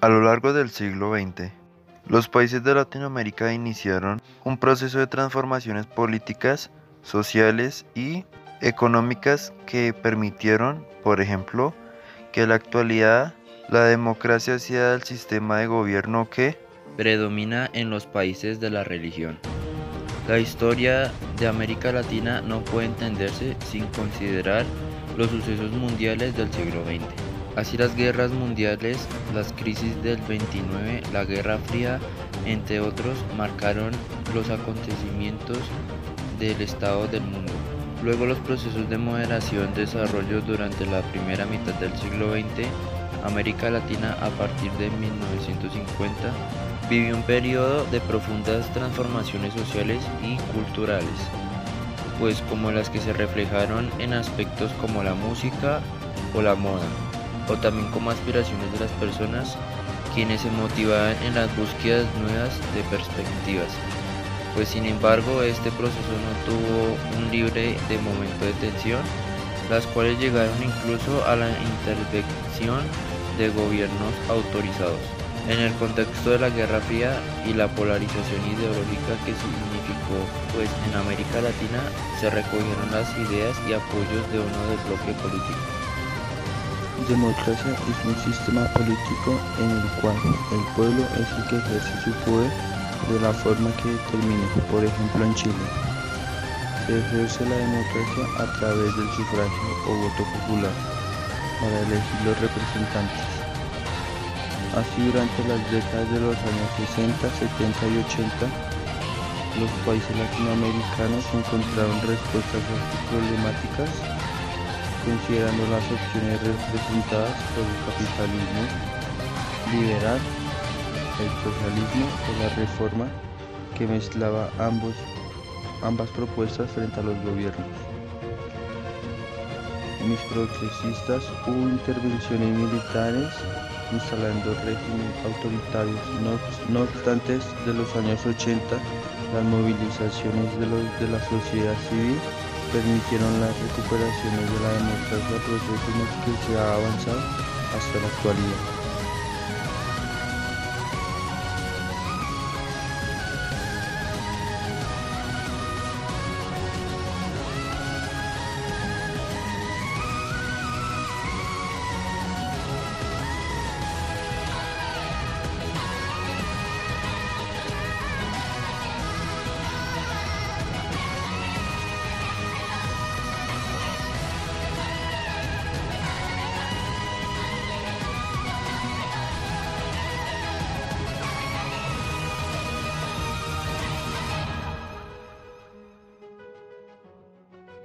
A lo largo del siglo XX, los países de Latinoamérica iniciaron un proceso de transformaciones políticas, sociales y económicas que permitieron, por ejemplo, que en la actualidad la democracia sea el sistema de gobierno que predomina en los países de la religión. La historia de América Latina no puede entenderse sin considerar los sucesos mundiales del siglo XX. Así las guerras mundiales, las crisis del 29, la Guerra Fría, entre otros, marcaron los acontecimientos del estado del mundo. Luego los procesos de moderación desarrollo durante la primera mitad del siglo XX, América Latina a partir de 1950 vivió un periodo de profundas transformaciones sociales y culturales, pues como las que se reflejaron en aspectos como la música o la moda, o también como aspiraciones de las personas quienes se motivaban en las búsquedas nuevas de perspectivas. Pues sin embargo este proceso no tuvo un libre de momento de tensión, las cuales llegaron incluso a la intervención de gobiernos autorizados. En el contexto de la Guerra Fría y la polarización ideológica que significó, pues en América Latina se recogieron las ideas y apoyos de uno del bloque político. Democracia es un sistema político en el cual el pueblo es el que ejerce su poder de la forma que determine, por ejemplo en Chile. Se ejerce la democracia a través del sufragio o voto popular para elegir los representantes. Así durante las décadas de los años 60, 70 y 80, los países latinoamericanos encontraron respuestas a sus problemáticas considerando las opciones representadas por el capitalismo liberal, el socialismo o la reforma que mezclaba ambos, ambas propuestas frente a los gobiernos. Mis progresistas hubo intervenciones militares instalando regímenes autoritarios. No, no obstante, de los años 80, las movilizaciones de, los, de la sociedad civil permitieron las recuperaciones de la democracia, proceso en que se ha avanzado hasta la actualidad.